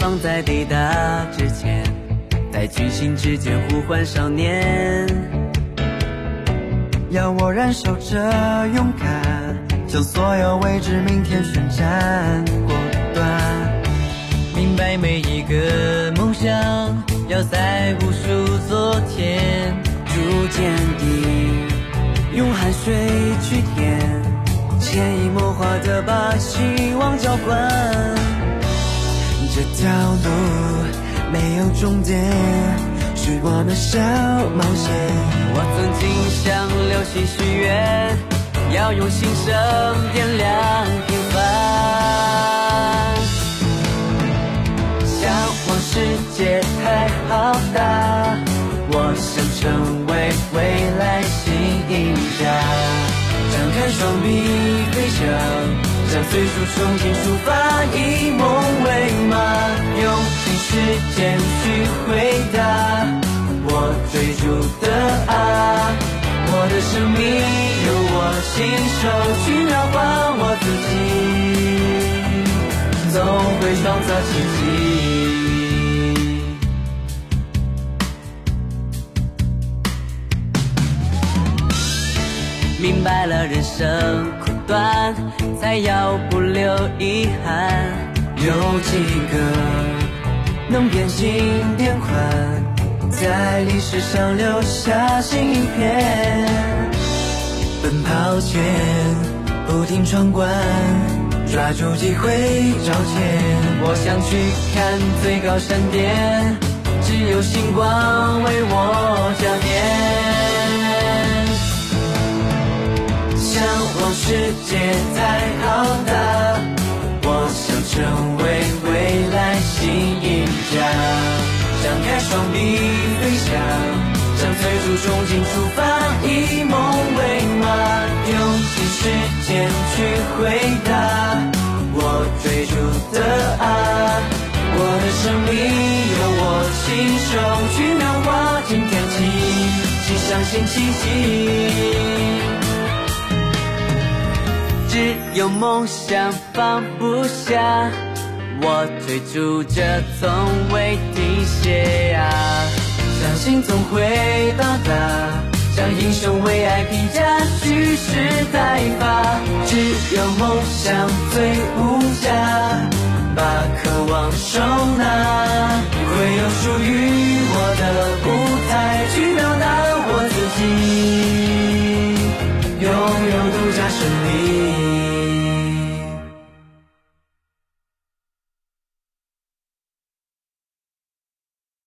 放在抵达之前，在群星之间呼唤少年。要我燃烧着勇敢，将所有未知明天宣战，果断。明白每一个梦想，要在无数昨天逐渐地用汗水去填，潜移默化的把希望浇灌。这条路没有终点，是我们小冒险。我曾经向流星许愿，要用心声点亮平凡。向往世界太浩大，我想成为未来新赢家。张开双臂飞翔。将最初憧憬出发，以梦为马，用尽时间去回答我追逐的啊！我的生命由我亲手去描画，我自己总会创造奇迹。明白了人生。断，才要不留遗憾。有几个能变心变宽，在历史上留下新一篇。奔跑前不停闯关，抓住机会找钱。我想去看最高山巅，只有星光为我向往世界太浩大，我想成为未来新赢家。张开双臂飞翔，向最初憧憬出发，以梦为马，用尽时间去回答我追逐的啊！我的生命由我亲手去描画，今天起，请相信奇迹。只有梦想放不下，我追逐着从未停歇啊。相信总会到达，像英雄为爱披甲，蓄势待发。只有梦想最无